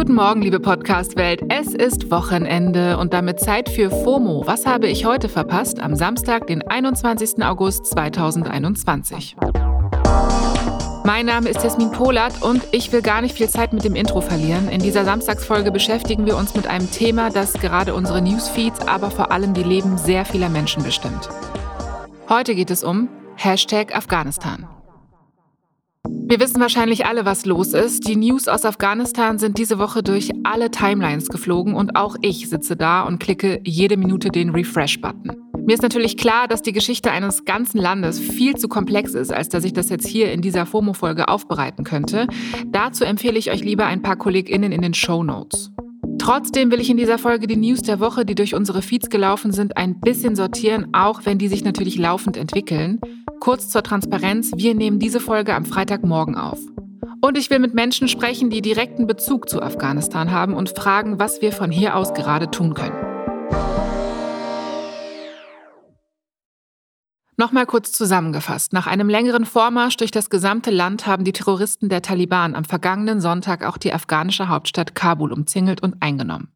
Guten Morgen, liebe Podcast-Welt. Es ist Wochenende und damit Zeit für FOMO. Was habe ich heute verpasst? Am Samstag, den 21. August 2021. Mein Name ist Jasmin Polat und ich will gar nicht viel Zeit mit dem Intro verlieren. In dieser Samstagsfolge beschäftigen wir uns mit einem Thema, das gerade unsere Newsfeeds, aber vor allem die Leben sehr vieler Menschen bestimmt. Heute geht es um Hashtag Afghanistan. Wir wissen wahrscheinlich alle, was los ist. Die News aus Afghanistan sind diese Woche durch alle Timelines geflogen und auch ich sitze da und klicke jede Minute den Refresh-Button. Mir ist natürlich klar, dass die Geschichte eines ganzen Landes viel zu komplex ist, als dass ich das jetzt hier in dieser FOMO-Folge aufbereiten könnte. Dazu empfehle ich euch lieber ein paar KollegInnen in den Show Notes. Trotzdem will ich in dieser Folge die News der Woche, die durch unsere Feeds gelaufen sind, ein bisschen sortieren, auch wenn die sich natürlich laufend entwickeln. Kurz zur Transparenz, wir nehmen diese Folge am Freitagmorgen auf. Und ich will mit Menschen sprechen, die direkten Bezug zu Afghanistan haben und fragen, was wir von hier aus gerade tun können. Nochmal kurz zusammengefasst. Nach einem längeren Vormarsch durch das gesamte Land haben die Terroristen der Taliban am vergangenen Sonntag auch die afghanische Hauptstadt Kabul umzingelt und eingenommen.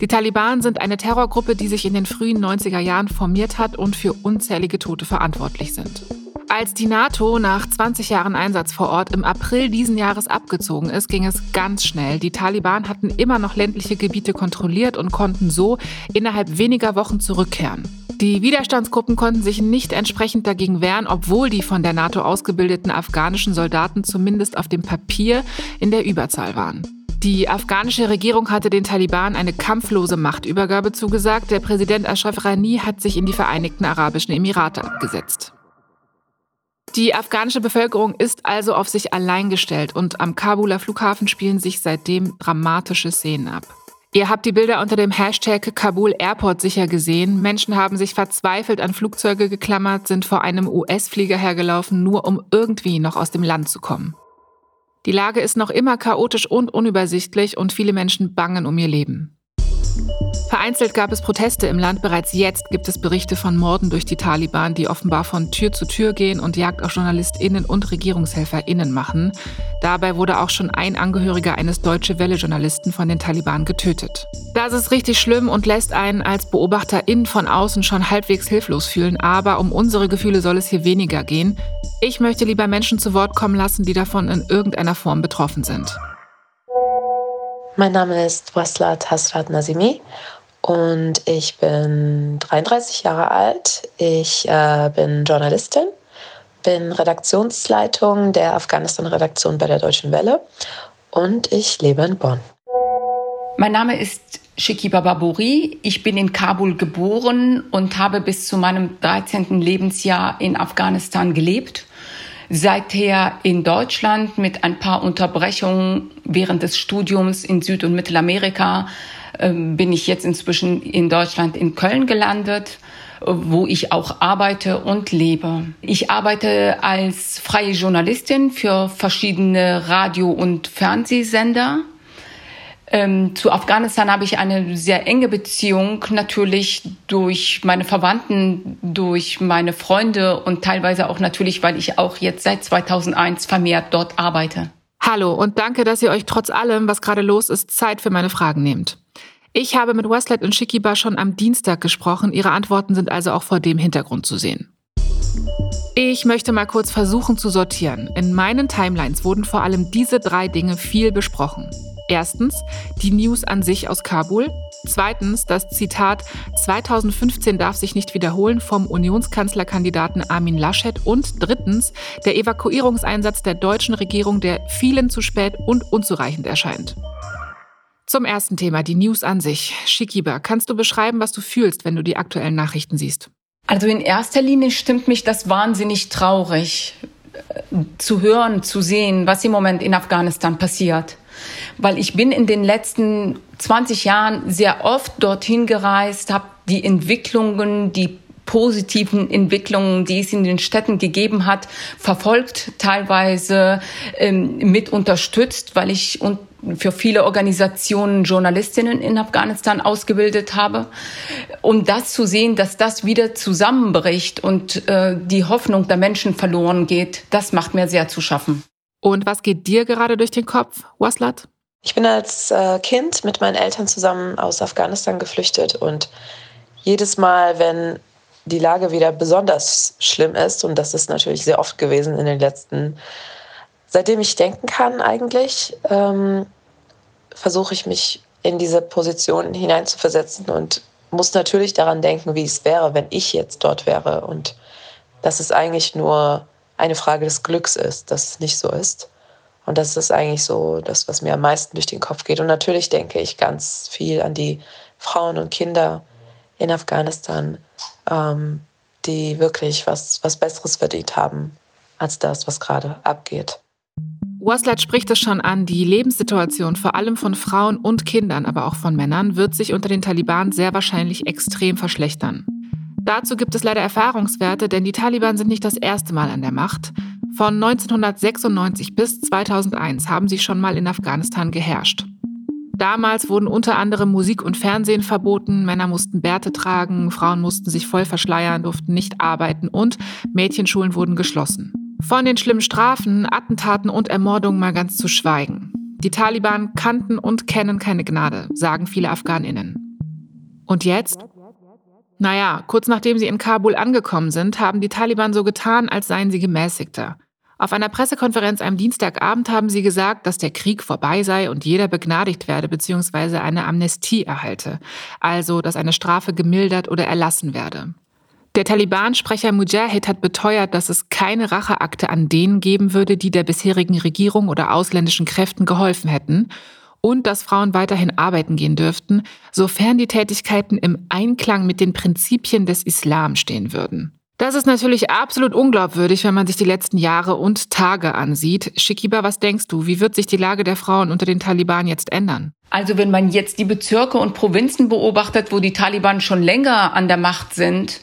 Die Taliban sind eine Terrorgruppe, die sich in den frühen 90er Jahren formiert hat und für unzählige Tote verantwortlich sind. Als die NATO nach 20 Jahren Einsatz vor Ort im April diesen Jahres abgezogen ist, ging es ganz schnell. Die Taliban hatten immer noch ländliche Gebiete kontrolliert und konnten so innerhalb weniger Wochen zurückkehren. Die Widerstandsgruppen konnten sich nicht entsprechend dagegen wehren, obwohl die von der NATO ausgebildeten afghanischen Soldaten zumindest auf dem Papier in der Überzahl waren. Die afghanische Regierung hatte den Taliban eine kampflose Machtübergabe zugesagt. Der Präsident Ashraf Rani hat sich in die Vereinigten Arabischen Emirate abgesetzt. Die afghanische Bevölkerung ist also auf sich allein gestellt und am Kabuler Flughafen spielen sich seitdem dramatische Szenen ab. Ihr habt die Bilder unter dem Hashtag Kabul Airport sicher gesehen. Menschen haben sich verzweifelt an Flugzeuge geklammert, sind vor einem US-Flieger hergelaufen, nur um irgendwie noch aus dem Land zu kommen. Die Lage ist noch immer chaotisch und unübersichtlich und viele Menschen bangen um ihr Leben. Vereinzelt gab es Proteste im Land. Bereits jetzt gibt es Berichte von Morden durch die Taliban, die offenbar von Tür zu Tür gehen und Jagd auf JournalistInnen und RegierungshelferInnen machen. Dabei wurde auch schon ein Angehöriger eines Deutsche Welle-Journalisten von den Taliban getötet. Das ist richtig schlimm und lässt einen als BeobachterInnen von außen schon halbwegs hilflos fühlen. Aber um unsere Gefühle soll es hier weniger gehen. Ich möchte lieber Menschen zu Wort kommen lassen, die davon in irgendeiner Form betroffen sind. Mein Name ist Waslat Hasrat Nazimi und ich bin 33 Jahre alt. Ich äh, bin Journalistin, bin Redaktionsleitung der Afghanistan-Redaktion bei der Deutschen Welle und ich lebe in Bonn. Mein Name ist Shikiba Baburi. Ich bin in Kabul geboren und habe bis zu meinem 13. Lebensjahr in Afghanistan gelebt. Seither in Deutschland mit ein paar Unterbrechungen während des Studiums in Süd- und Mittelamerika ähm, bin ich jetzt inzwischen in Deutschland in Köln gelandet wo ich auch arbeite und lebe. Ich arbeite als freie Journalistin für verschiedene Radio- und Fernsehsender. Ähm, zu Afghanistan habe ich eine sehr enge Beziehung, natürlich durch meine Verwandten, durch meine Freunde und teilweise auch natürlich, weil ich auch jetzt seit 2001 vermehrt dort arbeite. Hallo und danke, dass ihr euch trotz allem, was gerade los ist, Zeit für meine Fragen nehmt. Ich habe mit Westlight und Shikiba schon am Dienstag gesprochen. Ihre Antworten sind also auch vor dem Hintergrund zu sehen. Ich möchte mal kurz versuchen zu sortieren. In meinen Timelines wurden vor allem diese drei Dinge viel besprochen. Erstens die News an sich aus Kabul. Zweitens das Zitat 2015 darf sich nicht wiederholen vom Unionskanzlerkandidaten Armin Laschet. Und drittens der Evakuierungseinsatz der deutschen Regierung, der vielen zu spät und unzureichend erscheint. Zum ersten Thema, die News an sich. Shikiba, kannst du beschreiben, was du fühlst, wenn du die aktuellen Nachrichten siehst? Also in erster Linie stimmt mich das wahnsinnig traurig äh, zu hören, zu sehen, was im Moment in Afghanistan passiert. Weil ich bin in den letzten 20 Jahren sehr oft dorthin gereist, habe die Entwicklungen, die positiven Entwicklungen, die es in den Städten gegeben hat, verfolgt, teilweise ähm, mit unterstützt, weil ich und für viele Organisationen Journalistinnen in Afghanistan ausgebildet habe. Um das zu sehen, dass das wieder zusammenbricht und äh, die Hoffnung der Menschen verloren geht, das macht mir sehr zu schaffen. Und was geht dir gerade durch den Kopf, Waslat? Ich bin als äh, Kind mit meinen Eltern zusammen aus Afghanistan geflüchtet und jedes Mal, wenn die Lage wieder besonders schlimm ist, und das ist natürlich sehr oft gewesen in den letzten, seitdem ich denken kann eigentlich, ähm, versuche ich mich in diese Position hineinzuversetzen und muss natürlich daran denken, wie es wäre, wenn ich jetzt dort wäre und dass es eigentlich nur eine Frage des Glücks ist, dass es nicht so ist. Und das ist eigentlich so das, was mir am meisten durch den Kopf geht. Und natürlich denke ich ganz viel an die Frauen und Kinder in Afghanistan, ähm, die wirklich was, was Besseres verdient haben als das, was gerade abgeht. Waslat spricht es schon an, die Lebenssituation vor allem von Frauen und Kindern, aber auch von Männern, wird sich unter den Taliban sehr wahrscheinlich extrem verschlechtern. Dazu gibt es leider Erfahrungswerte, denn die Taliban sind nicht das erste Mal an der Macht. Von 1996 bis 2001 haben sie schon mal in Afghanistan geherrscht. Damals wurden unter anderem Musik und Fernsehen verboten, Männer mussten Bärte tragen, Frauen mussten sich voll verschleiern, durften nicht arbeiten und Mädchenschulen wurden geschlossen. Von den schlimmen Strafen, Attentaten und Ermordungen mal ganz zu schweigen. Die Taliban kannten und kennen keine Gnade, sagen viele Afghaninnen. Und jetzt? Naja, kurz nachdem sie in Kabul angekommen sind, haben die Taliban so getan, als seien sie gemäßigter. Auf einer Pressekonferenz am Dienstagabend haben sie gesagt, dass der Krieg vorbei sei und jeder begnadigt werde bzw. eine Amnestie erhalte, also dass eine Strafe gemildert oder erlassen werde. Der Taliban-Sprecher Mujahid hat beteuert, dass es keine Racheakte an denen geben würde, die der bisherigen Regierung oder ausländischen Kräften geholfen hätten und dass Frauen weiterhin arbeiten gehen dürften, sofern die Tätigkeiten im Einklang mit den Prinzipien des Islam stehen würden. Das ist natürlich absolut unglaubwürdig, wenn man sich die letzten Jahre und Tage ansieht. Shikiba, was denkst du, wie wird sich die Lage der Frauen unter den Taliban jetzt ändern? Also wenn man jetzt die Bezirke und Provinzen beobachtet, wo die Taliban schon länger an der Macht sind,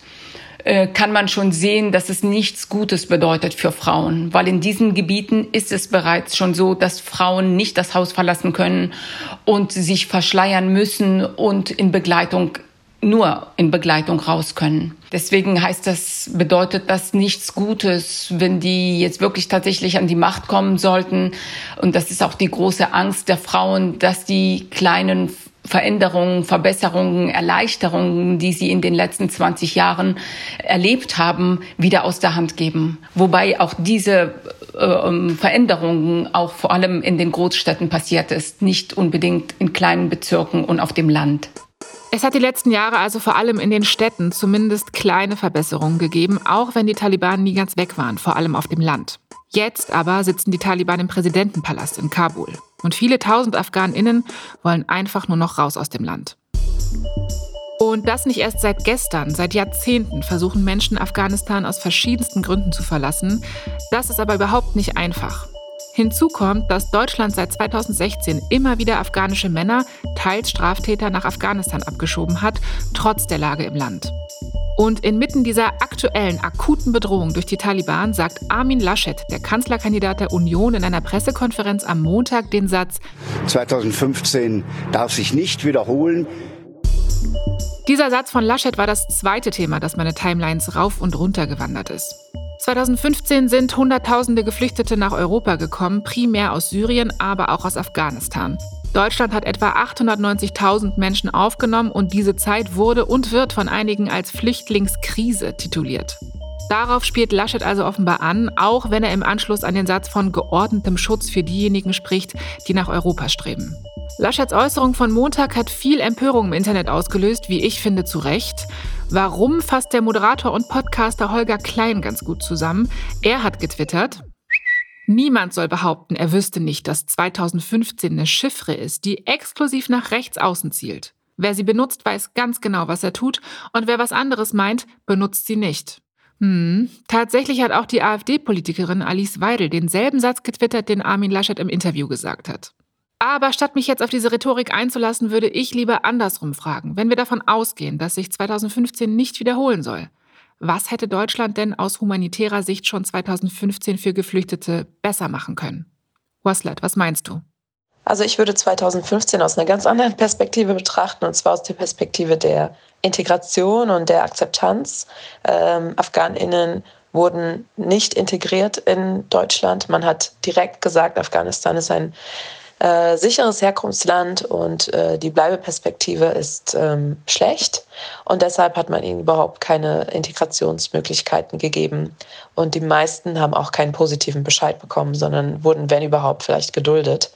äh, kann man schon sehen, dass es nichts Gutes bedeutet für Frauen, weil in diesen Gebieten ist es bereits schon so, dass Frauen nicht das Haus verlassen können und sich verschleiern müssen und in Begleitung nur in Begleitung raus können. Deswegen heißt das, bedeutet das nichts Gutes, wenn die jetzt wirklich tatsächlich an die Macht kommen sollten. Und das ist auch die große Angst der Frauen, dass die kleinen Veränderungen, Verbesserungen, Erleichterungen, die sie in den letzten 20 Jahren erlebt haben, wieder aus der Hand geben. Wobei auch diese äh, Veränderungen auch vor allem in den Großstädten passiert ist, nicht unbedingt in kleinen Bezirken und auf dem Land. Es hat die letzten Jahre also vor allem in den Städten zumindest kleine Verbesserungen gegeben, auch wenn die Taliban nie ganz weg waren, vor allem auf dem Land. Jetzt aber sitzen die Taliban im Präsidentenpalast in Kabul. Und viele tausend Afghaninnen wollen einfach nur noch raus aus dem Land. Und das nicht erst seit gestern, seit Jahrzehnten versuchen Menschen Afghanistan aus verschiedensten Gründen zu verlassen. Das ist aber überhaupt nicht einfach. Hinzu kommt, dass Deutschland seit 2016 immer wieder afghanische Männer, teils Straftäter, nach Afghanistan abgeschoben hat, trotz der Lage im Land. Und inmitten dieser aktuellen akuten Bedrohung durch die Taliban sagt Armin Laschet, der Kanzlerkandidat der Union, in einer Pressekonferenz am Montag den Satz 2015 darf sich nicht wiederholen. Dieser Satz von Laschet war das zweite Thema, das meine Timelines rauf und runter gewandert ist. 2015 sind Hunderttausende Geflüchtete nach Europa gekommen, primär aus Syrien, aber auch aus Afghanistan. Deutschland hat etwa 890.000 Menschen aufgenommen und diese Zeit wurde und wird von einigen als Flüchtlingskrise tituliert. Darauf spielt Laschet also offenbar an, auch wenn er im Anschluss an den Satz von geordnetem Schutz für diejenigen spricht, die nach Europa streben. Laschets Äußerung von Montag hat viel Empörung im Internet ausgelöst, wie ich finde, zu Recht. Warum fasst der Moderator und Podcaster Holger Klein ganz gut zusammen? Er hat getwittert, Niemand soll behaupten, er wüsste nicht, dass 2015 eine Chiffre ist, die exklusiv nach rechts außen zielt. Wer sie benutzt, weiß ganz genau, was er tut, und wer was anderes meint, benutzt sie nicht. Hm. Tatsächlich hat auch die AfD-Politikerin Alice Weidel denselben Satz getwittert, den Armin Laschet im Interview gesagt hat. Aber statt mich jetzt auf diese Rhetorik einzulassen, würde ich lieber andersrum fragen. Wenn wir davon ausgehen, dass sich 2015 nicht wiederholen soll, was hätte Deutschland denn aus humanitärer Sicht schon 2015 für Geflüchtete besser machen können? Waslet, was meinst du? Also ich würde 2015 aus einer ganz anderen Perspektive betrachten, und zwar aus der Perspektive der Integration und der Akzeptanz. Ähm, Afghaninnen wurden nicht integriert in Deutschland. Man hat direkt gesagt, Afghanistan ist ein äh, sicheres Herkunftsland und äh, die Bleibeperspektive ist ähm, schlecht. Und deshalb hat man ihnen überhaupt keine Integrationsmöglichkeiten gegeben. Und die meisten haben auch keinen positiven Bescheid bekommen, sondern wurden, wenn überhaupt, vielleicht geduldet.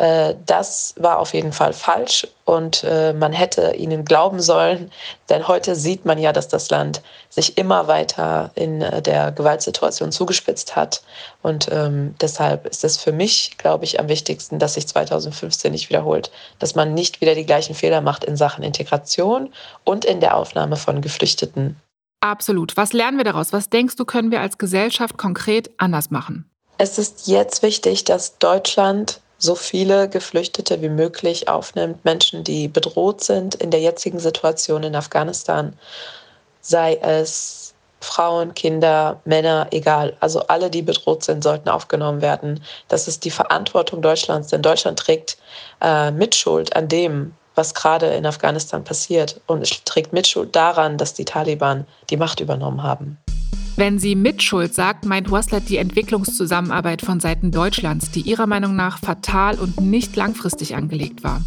Äh, das war auf jeden Fall falsch und äh, man hätte ihnen glauben sollen, denn heute sieht man ja, dass das Land sich immer weiter in äh, der Gewaltsituation zugespitzt hat und ähm, deshalb ist es für mich, glaube ich, am wichtigsten, dass sich 2015 nicht wiederholt, dass man nicht wieder die gleichen Fehler macht in Sachen Integration und in der Aufnahme von Geflüchteten. Absolut. Was lernen wir daraus? Was denkst du, können wir als Gesellschaft konkret anders machen? Es ist jetzt wichtig, dass Deutschland so viele Geflüchtete wie möglich aufnimmt, Menschen, die bedroht sind in der jetzigen Situation in Afghanistan, sei es Frauen, Kinder, Männer, egal. Also alle, die bedroht sind, sollten aufgenommen werden. Das ist die Verantwortung Deutschlands, denn Deutschland trägt äh, Mitschuld an dem, was gerade in Afghanistan passiert und trägt Mitschuld daran, dass die Taliban die Macht übernommen haben. Wenn sie Mitschuld sagt, meint Waslat die Entwicklungszusammenarbeit von Seiten Deutschlands, die ihrer Meinung nach fatal und nicht langfristig angelegt war.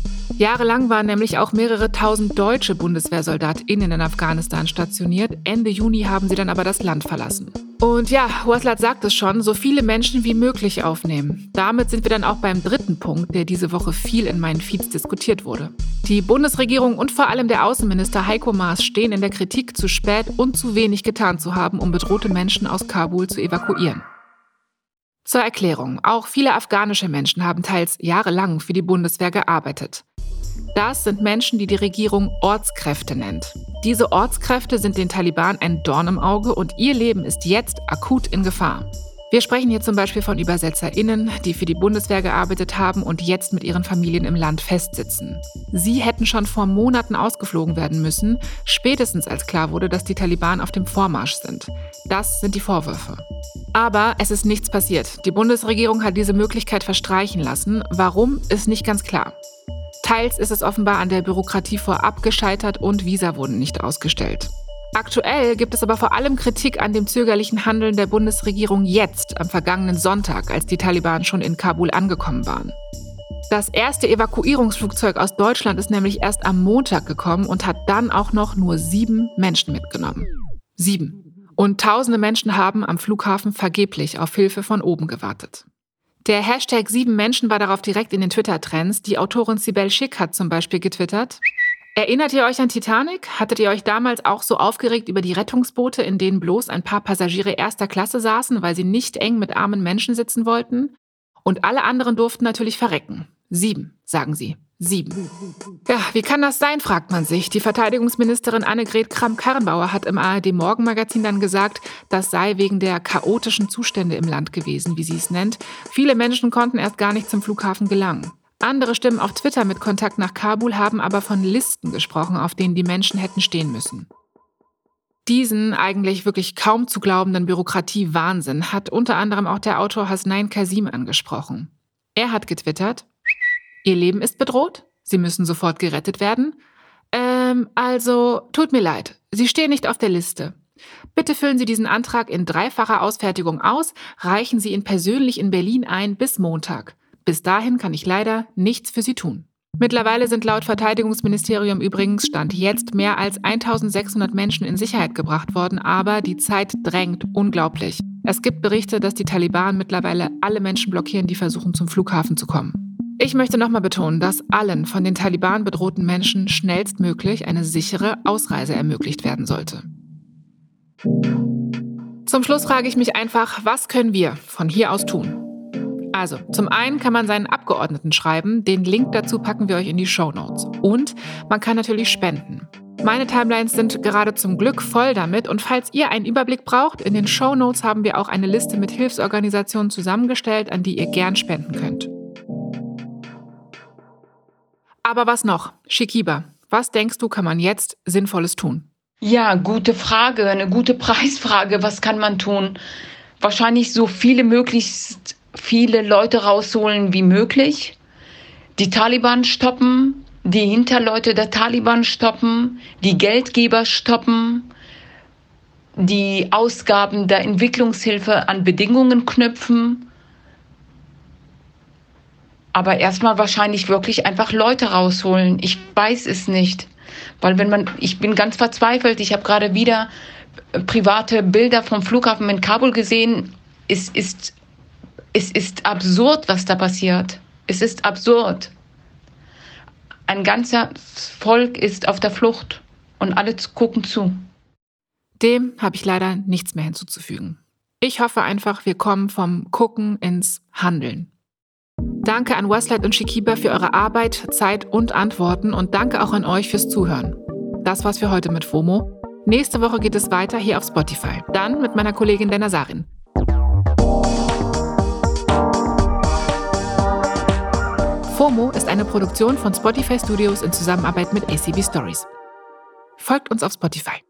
Jahrelang waren nämlich auch mehrere tausend deutsche BundeswehrsoldatInnen in Afghanistan stationiert. Ende Juni haben sie dann aber das Land verlassen. Und ja, Waslat sagt es schon, so viele Menschen wie möglich aufnehmen. Damit sind wir dann auch beim dritten Punkt, der diese Woche viel in meinen Feeds diskutiert wurde. Die Bundesregierung und vor allem der Außenminister Heiko Maas stehen in der Kritik, zu spät und zu wenig getan zu haben, um bedrohte Menschen aus Kabul zu evakuieren. Zur Erklärung, auch viele afghanische Menschen haben teils jahrelang für die Bundeswehr gearbeitet. Das sind Menschen, die die Regierung Ortskräfte nennt. Diese Ortskräfte sind den Taliban ein Dorn im Auge und ihr Leben ist jetzt akut in Gefahr. Wir sprechen hier zum Beispiel von ÜbersetzerInnen, die für die Bundeswehr gearbeitet haben und jetzt mit ihren Familien im Land festsitzen. Sie hätten schon vor Monaten ausgeflogen werden müssen, spätestens als klar wurde, dass die Taliban auf dem Vormarsch sind. Das sind die Vorwürfe. Aber es ist nichts passiert. Die Bundesregierung hat diese Möglichkeit verstreichen lassen. Warum, ist nicht ganz klar. Teils ist es offenbar an der Bürokratie vorab gescheitert und Visa wurden nicht ausgestellt. Aktuell gibt es aber vor allem Kritik an dem zögerlichen Handeln der Bundesregierung jetzt, am vergangenen Sonntag, als die Taliban schon in Kabul angekommen waren. Das erste Evakuierungsflugzeug aus Deutschland ist nämlich erst am Montag gekommen und hat dann auch noch nur sieben Menschen mitgenommen. Sieben. Und tausende Menschen haben am Flughafen vergeblich auf Hilfe von oben gewartet. Der Hashtag sieben Menschen war darauf direkt in den Twitter-Trends. Die Autorin Sibel Schick hat zum Beispiel getwittert. Erinnert ihr euch an Titanic? Hattet ihr euch damals auch so aufgeregt über die Rettungsboote, in denen bloß ein paar Passagiere erster Klasse saßen, weil sie nicht eng mit armen Menschen sitzen wollten? Und alle anderen durften natürlich verrecken. Sieben, sagen sie. Sieben. Ja, wie kann das sein, fragt man sich. Die Verteidigungsministerin Annegret Kramp-Karrenbauer hat im ARD-Morgenmagazin dann gesagt, das sei wegen der chaotischen Zustände im Land gewesen, wie sie es nennt. Viele Menschen konnten erst gar nicht zum Flughafen gelangen. Andere Stimmen auf Twitter mit Kontakt nach Kabul haben aber von Listen gesprochen, auf denen die Menschen hätten stehen müssen. Diesen eigentlich wirklich kaum zu glaubenden Bürokratie-Wahnsinn hat unter anderem auch der Autor Hasnain Kasim angesprochen. Er hat getwittert, Ihr Leben ist bedroht? Sie müssen sofort gerettet werden? Ähm, also, tut mir leid, Sie stehen nicht auf der Liste. Bitte füllen Sie diesen Antrag in dreifacher Ausfertigung aus, reichen Sie ihn persönlich in Berlin ein bis Montag. Bis dahin kann ich leider nichts für Sie tun. Mittlerweile sind laut Verteidigungsministerium übrigens Stand jetzt mehr als 1600 Menschen in Sicherheit gebracht worden, aber die Zeit drängt unglaublich. Es gibt Berichte, dass die Taliban mittlerweile alle Menschen blockieren, die versuchen, zum Flughafen zu kommen. Ich möchte nochmal betonen, dass allen von den Taliban bedrohten Menschen schnellstmöglich eine sichere Ausreise ermöglicht werden sollte. Zum Schluss frage ich mich einfach, was können wir von hier aus tun? Also, zum einen kann man seinen Abgeordneten schreiben, den Link dazu packen wir euch in die Show Notes. Und man kann natürlich spenden. Meine Timelines sind gerade zum Glück voll damit und falls ihr einen Überblick braucht, in den Show Notes haben wir auch eine Liste mit Hilfsorganisationen zusammengestellt, an die ihr gern spenden könnt. Aber was noch? Shikiba, was denkst du, kann man jetzt Sinnvolles tun? Ja, gute Frage, eine gute Preisfrage. Was kann man tun? Wahrscheinlich so viele möglichst viele Leute rausholen wie möglich. Die Taliban stoppen, die Hinterleute der Taliban stoppen, die Geldgeber stoppen, die Ausgaben der Entwicklungshilfe an Bedingungen knüpfen Aber erstmal wahrscheinlich wirklich einfach Leute rausholen. Ich weiß es nicht. Weil wenn man, ich bin ganz verzweifelt. Ich habe gerade wieder private Bilder vom Flughafen in Kabul gesehen. Es ist, es ist absurd, was da passiert. Es ist absurd. Ein ganzer Volk ist auf der Flucht und alle gucken zu. Dem habe ich leider nichts mehr hinzuzufügen. Ich hoffe einfach, wir kommen vom Gucken ins Handeln. Danke an Westlight und Shikiba für eure Arbeit, Zeit und Antworten und danke auch an euch fürs Zuhören. Das war's für heute mit FOMO. Nächste Woche geht es weiter hier auf Spotify. Dann mit meiner Kollegin Dana Sarin. FOMO ist eine Produktion von Spotify Studios in Zusammenarbeit mit ACB Stories. Folgt uns auf Spotify.